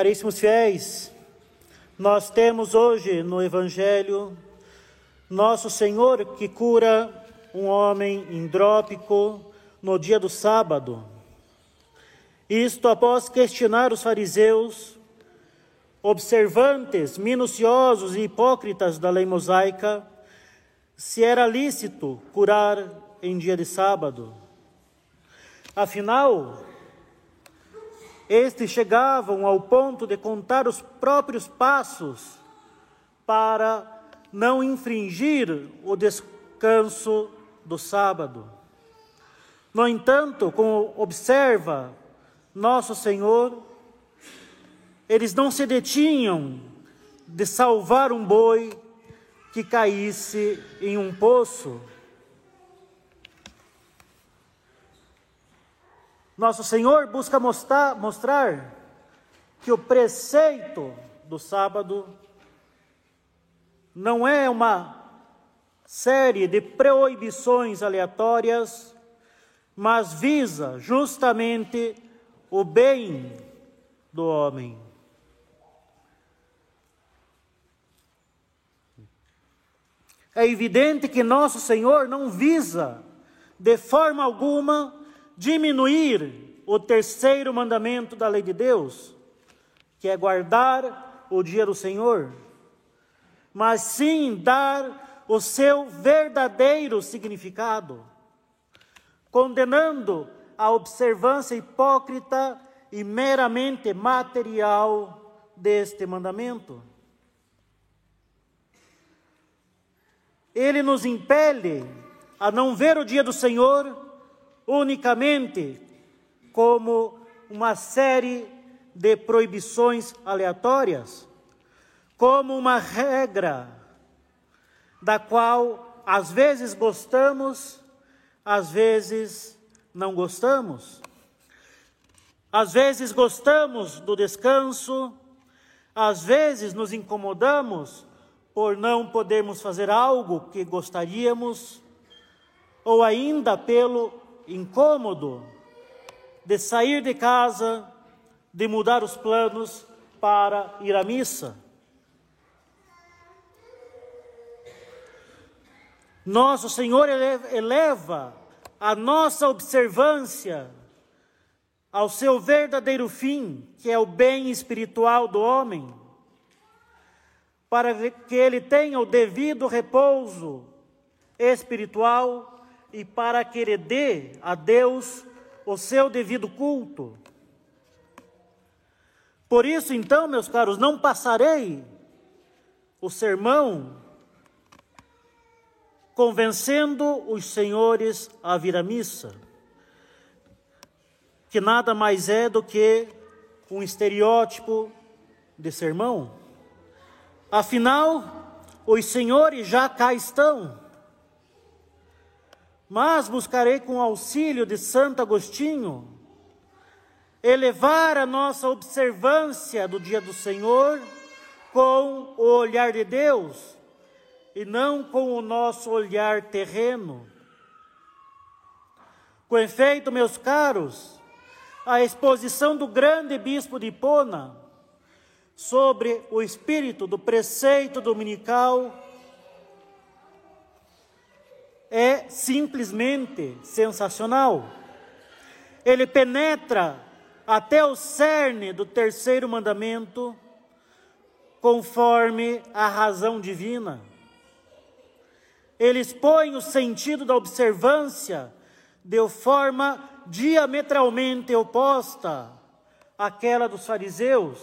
Caríssimos fiéis, nós temos hoje no Evangelho nosso Senhor que cura um homem indrópico no dia do sábado. Isto após questionar os fariseus, observantes, minuciosos e hipócritas da lei mosaica, se era lícito curar em dia de sábado. Afinal, estes chegavam ao ponto de contar os próprios passos para não infringir o descanso do sábado. No entanto, como observa nosso Senhor, eles não se detinham de salvar um boi que caísse em um poço Nosso Senhor busca mostrar, mostrar que o preceito do sábado não é uma série de proibições aleatórias, mas visa justamente o bem do homem. É evidente que nosso Senhor não visa, de forma alguma, diminuir o terceiro mandamento da lei de Deus, que é guardar o dia do Senhor, mas sim dar o seu verdadeiro significado, condenando a observância hipócrita e meramente material deste mandamento. Ele nos impele a não ver o dia do Senhor unicamente como uma série de proibições aleatórias, como uma regra da qual às vezes gostamos, às vezes não gostamos. Às vezes gostamos do descanso, às vezes nos incomodamos por não podermos fazer algo que gostaríamos, ou ainda pelo incômodo de sair de casa, de mudar os planos para ir à missa. Nosso Senhor eleva a nossa observância ao seu verdadeiro fim, que é o bem espiritual do homem, para que ele tenha o devido repouso espiritual e para que ele dê a Deus o seu devido culto. Por isso, então, meus caros, não passarei o sermão convencendo os senhores a vir à missa, que nada mais é do que um estereótipo de sermão. Afinal, os senhores já cá estão mas buscarei com auxílio de Santo Agostinho elevar a nossa observância do dia do Senhor com o olhar de Deus e não com o nosso olhar terreno. Com efeito, meus caros, a exposição do grande bispo de Hipona sobre o espírito do preceito dominical é simplesmente sensacional. Ele penetra até o cerne do terceiro mandamento, conforme a razão divina. Ele expõe o sentido da observância de forma diametralmente oposta àquela dos fariseus,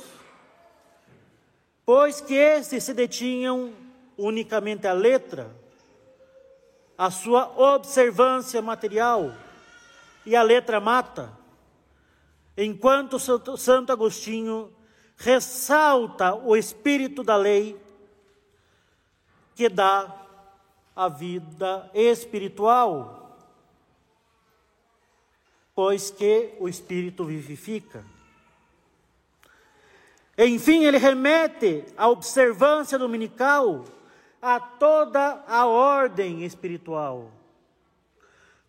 pois que estes se detinham unicamente à letra a sua observância material e a letra mata, enquanto Santo Agostinho ressalta o espírito da lei que dá a vida espiritual, pois que o espírito vivifica. Enfim, ele remete à observância dominical a toda a ordem espiritual,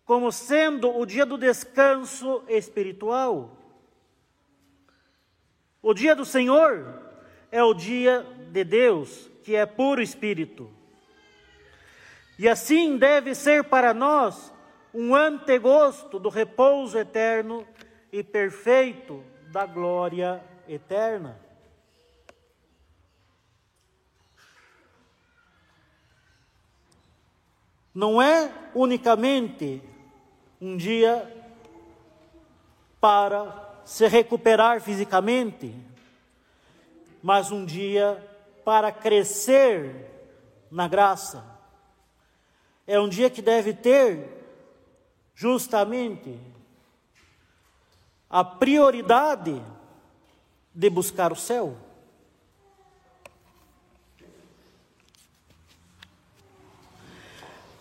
como sendo o dia do descanso espiritual. O dia do Senhor é o dia de Deus, que é puro espírito. E assim deve ser para nós um antegosto do repouso eterno e perfeito da glória eterna. Não é unicamente um dia para se recuperar fisicamente, mas um dia para crescer na graça. É um dia que deve ter justamente a prioridade de buscar o céu.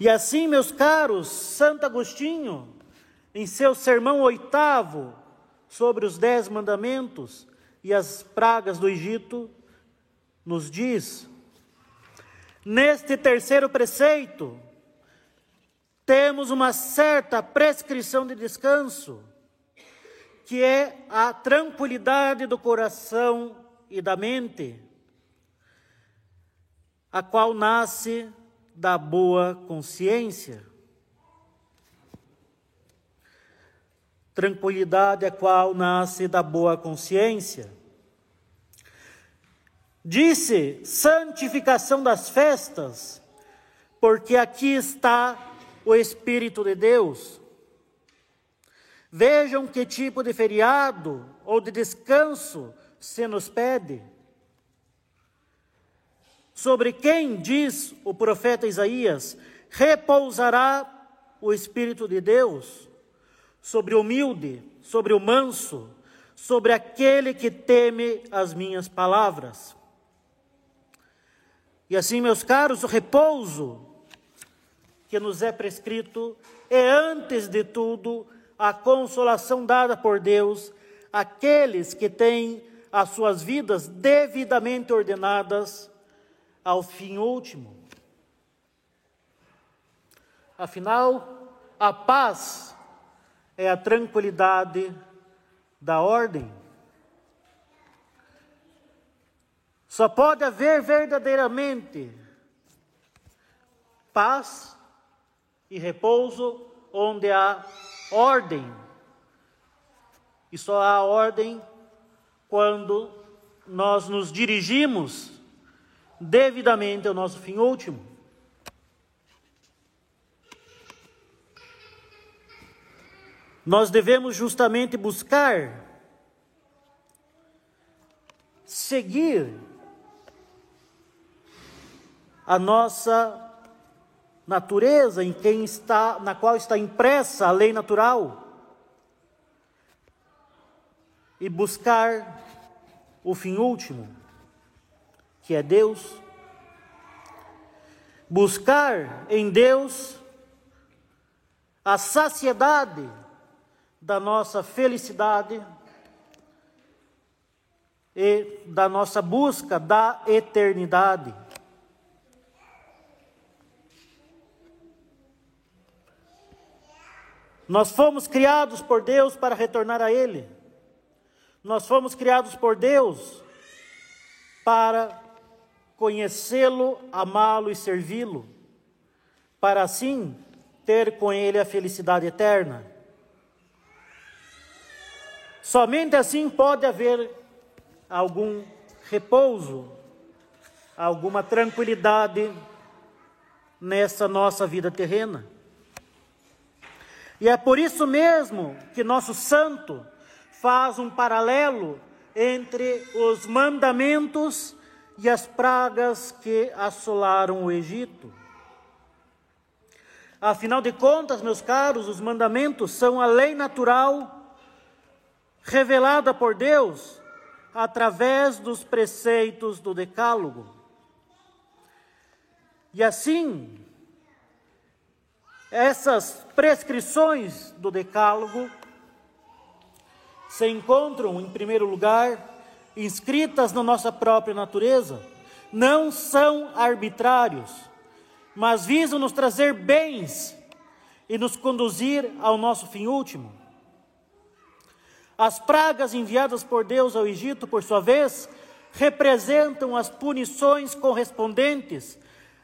E assim, meus caros, Santo Agostinho, em seu sermão oitavo sobre os dez mandamentos e as pragas do Egito, nos diz: neste terceiro preceito, temos uma certa prescrição de descanso, que é a tranquilidade do coração e da mente, a qual nasce da boa consciência. Tranquilidade a qual nasce da boa consciência. Disse santificação das festas, porque aqui está o Espírito de Deus. Vejam que tipo de feriado ou de descanso se nos pede. Sobre quem diz o profeta Isaías: repousará o Espírito de Deus? Sobre o humilde, sobre o manso, sobre aquele que teme as minhas palavras. E assim, meus caros, o repouso que nos é prescrito é, antes de tudo, a consolação dada por Deus àqueles que têm as suas vidas devidamente ordenadas ao fim último. Afinal, a paz é a tranquilidade da ordem. Só pode haver verdadeiramente paz e repouso onde há ordem. E só há ordem quando nós nos dirigimos devidamente ao nosso fim último. Nós devemos justamente buscar seguir a nossa natureza em quem está, na qual está impressa a lei natural e buscar o fim último, que é Deus. Buscar em Deus a saciedade da nossa felicidade e da nossa busca da eternidade. Nós fomos criados por Deus para retornar a Ele. Nós fomos criados por Deus para conhecê-lo, amá-lo e servi-lo, para assim ter com Ele a felicidade eterna. Somente assim pode haver algum repouso, alguma tranquilidade nessa nossa vida terrena. E é por isso mesmo que nosso santo faz um paralelo entre os mandamentos e as pragas que assolaram o Egito. Afinal de contas, meus caros, os mandamentos são a lei natural revelada por Deus através dos preceitos do Decálogo. E assim, essas prescrições do Decálogo se encontram, em primeiro lugar, inscritas na nossa própria natureza, não são arbitrários, mas visam nos trazer bens e nos conduzir ao nosso fim último. As pragas enviadas por Deus ao Egito, por sua vez, representam as punições correspondentes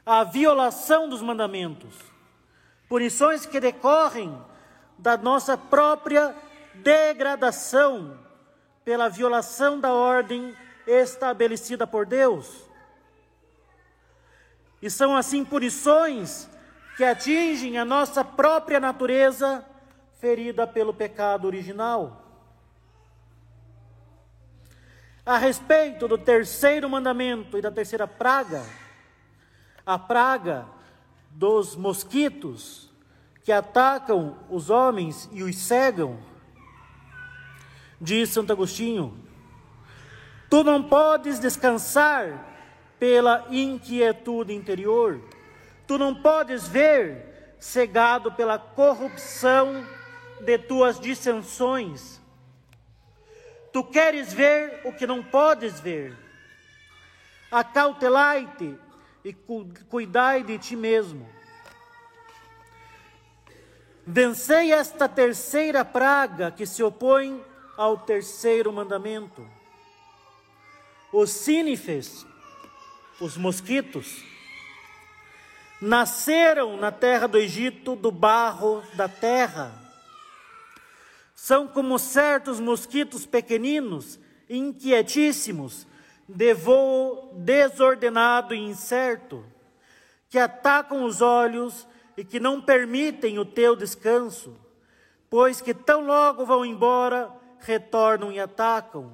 à violação dos mandamentos. Punições que decorrem da nossa própria degradação pela violação da ordem estabelecida por Deus. E são assim punições que atingem a nossa própria natureza ferida pelo pecado original. A respeito do terceiro mandamento e da terceira praga, a praga dos mosquitos que atacam os homens e os cegam, diz Santo Agostinho: Tu não podes descansar pela inquietude interior, tu não podes ver cegado pela corrupção de tuas dissensões. Tu queres ver o que não podes ver. Acautelai-te e cuidai de ti mesmo. Vencei esta terceira praga que se opõe ao terceiro mandamento. Os sínifes, os mosquitos, nasceram na terra do Egito do barro da terra. São como certos mosquitos pequeninos, inquietíssimos, de voo desordenado e incerto, que atacam os olhos e que não permitem o teu descanso, pois que tão logo vão embora, retornam e atacam,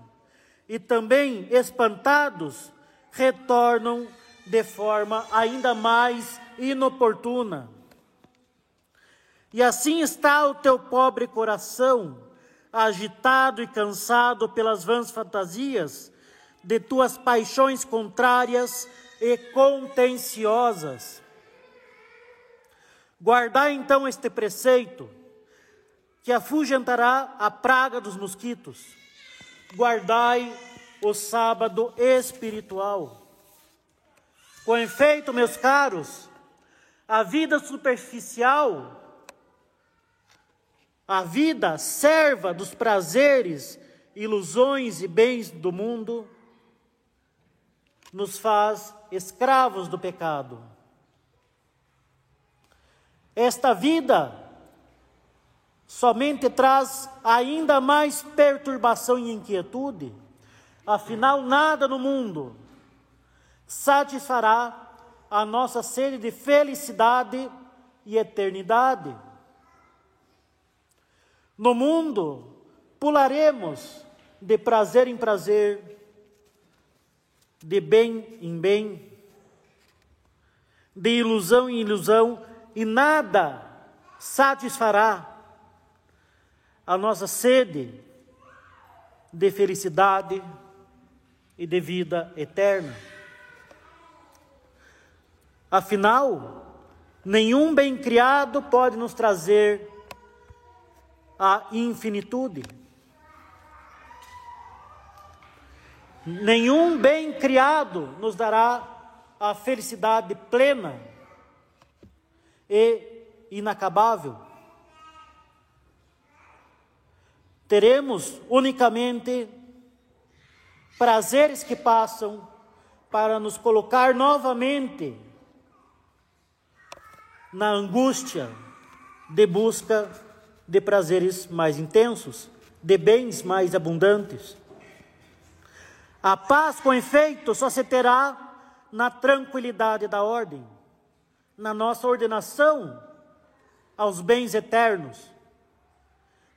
e também espantados, retornam de forma ainda mais inoportuna. E assim está o teu pobre coração, agitado e cansado pelas vãs fantasias de tuas paixões contrárias e contenciosas. Guardai então este preceito, que afugentará a praga dos mosquitos. Guardai o sábado espiritual. Com efeito, meus caros, a vida superficial, a vida serva dos prazeres, ilusões e bens do mundo, nos faz escravos do pecado. Esta vida somente traz ainda mais perturbação e inquietude, afinal, nada no mundo satisfará a nossa sede de felicidade e eternidade. No mundo, pularemos de prazer em prazer, de bem em bem, de ilusão em ilusão, e nada satisfará a nossa sede de felicidade e de vida eterna. Afinal, nenhum bem criado pode nos trazer a infinitude. Nenhum bem criado nos dará a felicidade plena e inacabável. Teremos unicamente prazeres que passam para nos colocar novamente na angústia de busca de prazeres mais intensos, de bens mais abundantes. A paz, com efeito, só se terá na tranquilidade da ordem, na nossa ordenação aos bens eternos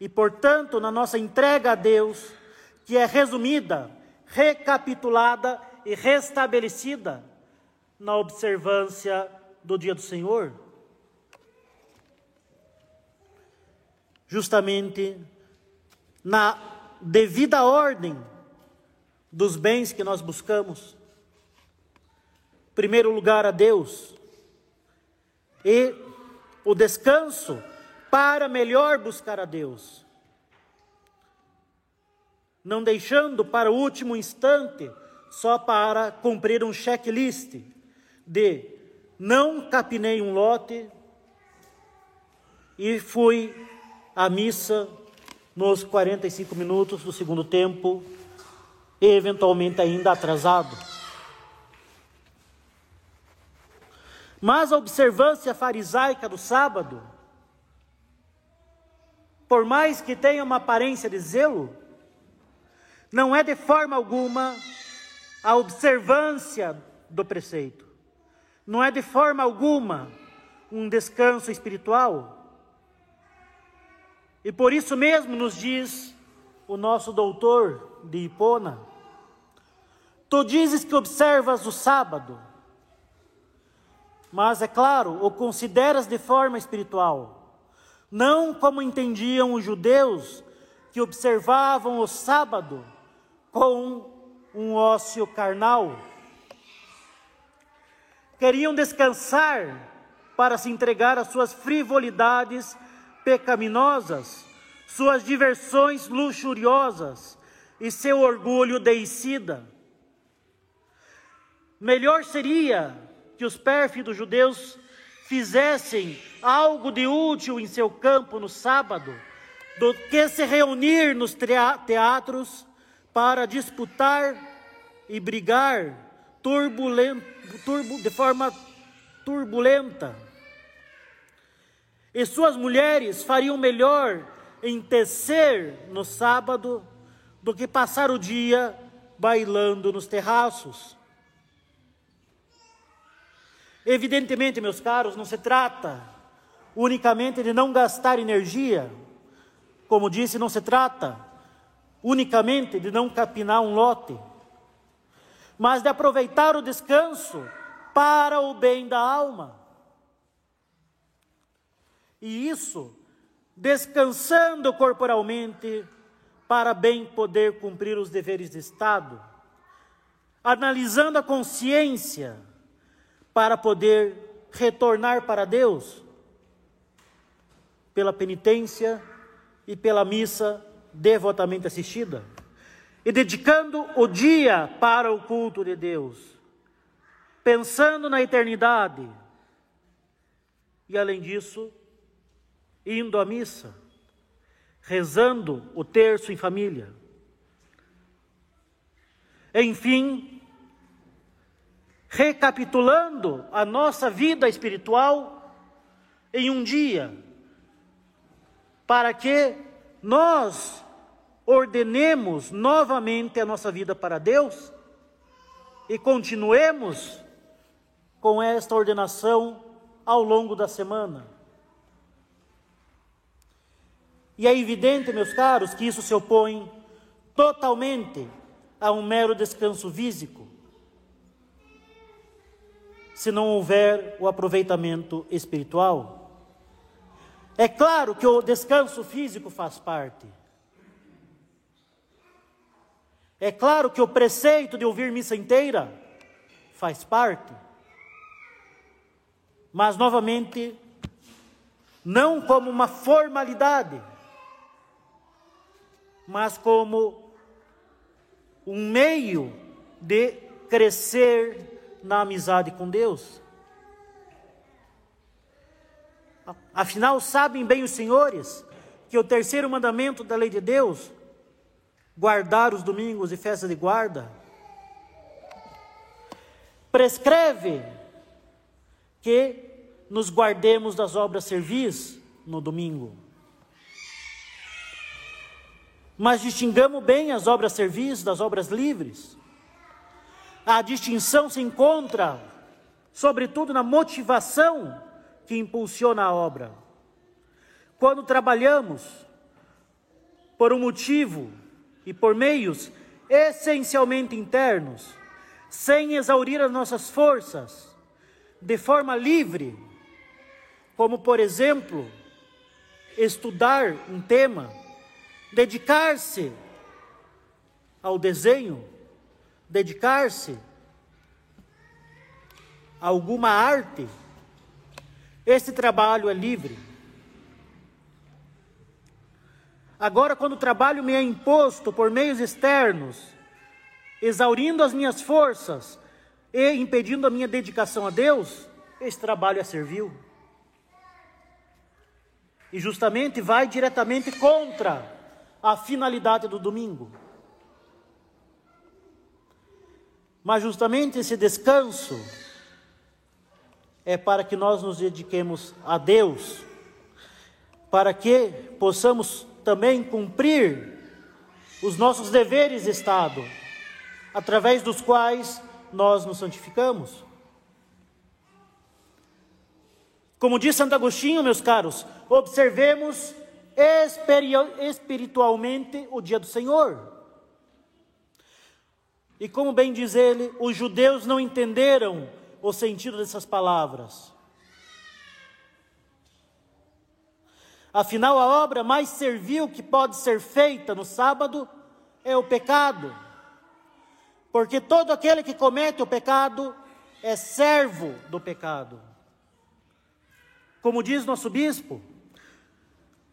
e, portanto, na nossa entrega a Deus, que é resumida, recapitulada e restabelecida na observância do dia do Senhor. Justamente na devida ordem dos bens que nós buscamos. Primeiro lugar a Deus e o descanso para melhor buscar a Deus. Não deixando para o último instante só para cumprir um checklist de não capinei um lote e fui à missa nos 45 minutos do segundo tempo, e eventualmente ainda atrasado. Mas a observância farisaica do sábado, por mais que tenha uma aparência de zelo, não é de forma alguma a observância do preceito, não é de forma alguma um descanso espiritual. E por isso mesmo nos diz o nosso doutor de Hipona: Tu dizes que observas o sábado, mas é claro, o consideras de forma espiritual, não como entendiam os judeus que observavam o sábado com um ócio carnal. Queriam descansar para se entregar às suas frivolidades pecaminosas, suas diversões luxuriosas e seu orgulho deicida. Melhor seria que os pérfidos judeus fizessem algo de útil em seu campo no sábado, do que se reunir nos teatros para disputar e brigar de forma turbulenta e suas mulheres fariam melhor em tecer no sábado do que passar o dia bailando nos terraços. Evidentemente, meus caros, não se trata unicamente de não gastar energia, como disse, não se trata unicamente de não capinar um lote, mas de aproveitar o descanso para o bem da alma. E isso descansando corporalmente para bem poder cumprir os deveres de Estado, analisando a consciência para poder retornar para Deus pela penitência e pela missa devotamente assistida, e dedicando o dia para o culto de Deus, pensando na eternidade, e além disso, indo à missa, rezando o terço em família. Enfim, recapitulando a nossa vida espiritual em um dia, para que nós ordenemos novamente a nossa vida para Deus e continuemos com esta ordenação ao longo da semana. E é evidente, meus caros, que isso se opõe totalmente a um mero descanso físico, se não houver o aproveitamento espiritual. É claro que o descanso físico faz parte. É claro que o preceito de ouvir missa inteira faz parte. Mas, novamente, não como uma formalidade mas como um meio de crescer na amizade com Deus. Afinal, sabem bem os senhores que o terceiro mandamento da lei de Deus, guardar os domingos e festas de guarda, prescreve que nos guardemos das obras servis no domingo. Mas distingamos bem as obras servis das obras livres. A distinção se encontra, sobretudo, na motivação que impulsiona a obra. Quando trabalhamos por um motivo e por meios essencialmente internos, sem exaurir as nossas forças, de forma livre, como por exemplo, estudar um tema, dedicar-se ao desenho, dedicar-se a alguma arte, esse trabalho é livre. Agora, quando o trabalho me é imposto por meios externos, exaurindo as minhas forças e impedindo a minha dedicação a Deus, esse trabalho é servil. E justamente vai diretamente contra a finalidade do domingo. Mas justamente esse descanso é para que nós nos dediquemos a Deus, para que possamos também cumprir os nossos deveres de Estado, através dos quais nós nos santificamos. Como diz Santo Agostinho, meus caros, observemos espiritualmente o dia do Senhor. E como bem diz ele, os judeus não entenderam o sentido dessas palavras. Afinal, a obra mais servil que pode ser feita no sábado é o pecado. Porque todo aquele que comete o pecado é servo do pecado. Como diz nosso bispo,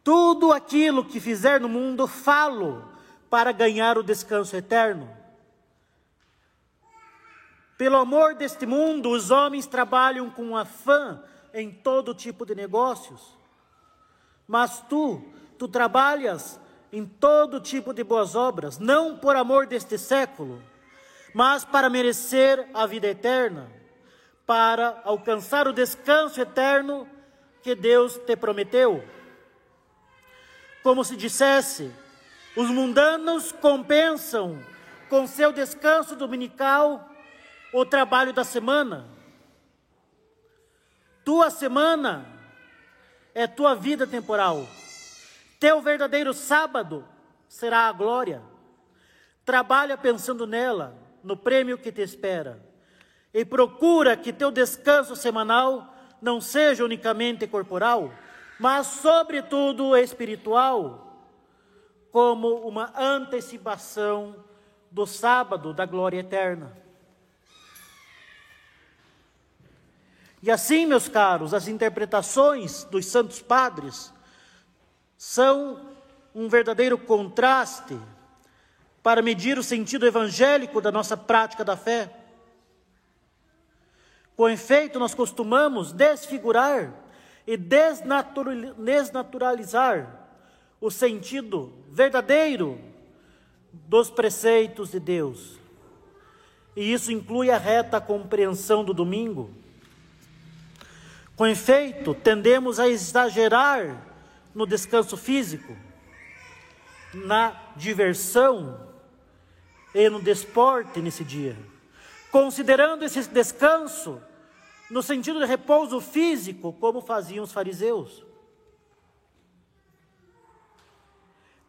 tudo aquilo que fizer no mundo, falo para ganhar o descanso eterno. Pelo amor deste mundo, os homens trabalham com afã em todo tipo de negócios. Mas tu, tu trabalhas em todo tipo de boas obras, não por amor deste século, mas para merecer a vida eterna, para alcançar o descanso eterno que Deus te prometeu como se dissesse: os mundanos compensam com seu descanso dominical o trabalho da semana. Tua semana é tua vida temporal. Teu verdadeiro sábado será a glória. Trabalha pensando nela, no prêmio que te espera. E procura que teu descanso semanal não seja unicamente corporal, mas, sobretudo, espiritual, como uma antecipação do sábado da glória eterna. E assim, meus caros, as interpretações dos santos padres são um verdadeiro contraste para medir o sentido evangélico da nossa prática da fé. Com efeito, nós costumamos desfigurar e desnaturalizar o sentido verdadeiro dos preceitos de Deus. E isso inclui a reta compreensão do domingo. Com efeito, tendemos a exagerar no descanso físico, na diversão e no desporte nesse dia, considerando esse descanso no sentido de repouso físico, como faziam os fariseus.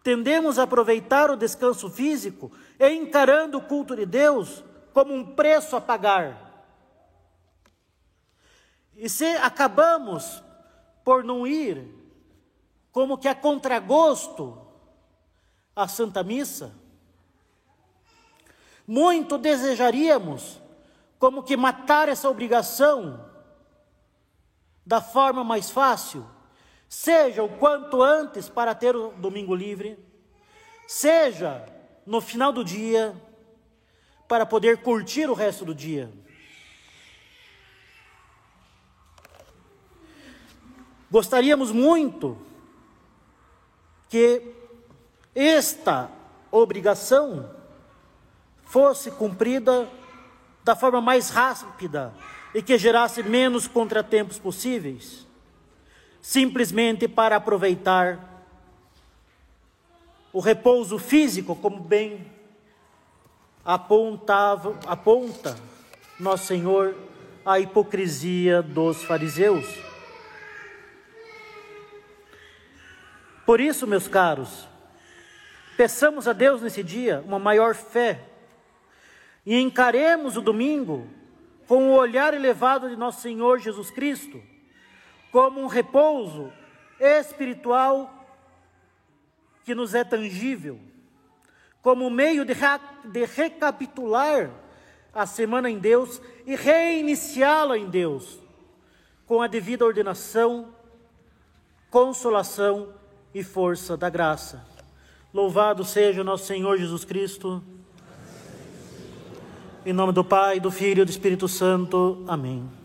Tendemos a aproveitar o descanso físico encarando o culto de Deus como um preço a pagar. E se acabamos por não ir, como que a contragosto, à Santa Missa, muito desejaríamos como que matar essa obrigação da forma mais fácil, seja o quanto antes para ter o domingo livre, seja no final do dia para poder curtir o resto do dia. Gostaríamos muito que esta obrigação fosse cumprida da forma mais rápida e que gerasse menos contratempos possíveis, simplesmente para aproveitar o repouso físico, como bem apontava, aponta nosso Senhor a hipocrisia dos fariseus. Por isso, meus caros, peçamos a Deus nesse dia uma maior fé e encaremos o domingo com o olhar elevado de nosso Senhor Jesus Cristo, como um repouso espiritual que nos é tangível, como meio de, de recapitular a semana em Deus e reiniciá-la em Deus, com a devida ordenação, consolação e força da graça. Louvado seja nosso Senhor Jesus Cristo. Em nome do Pai, do Filho e do Espírito Santo. Amém.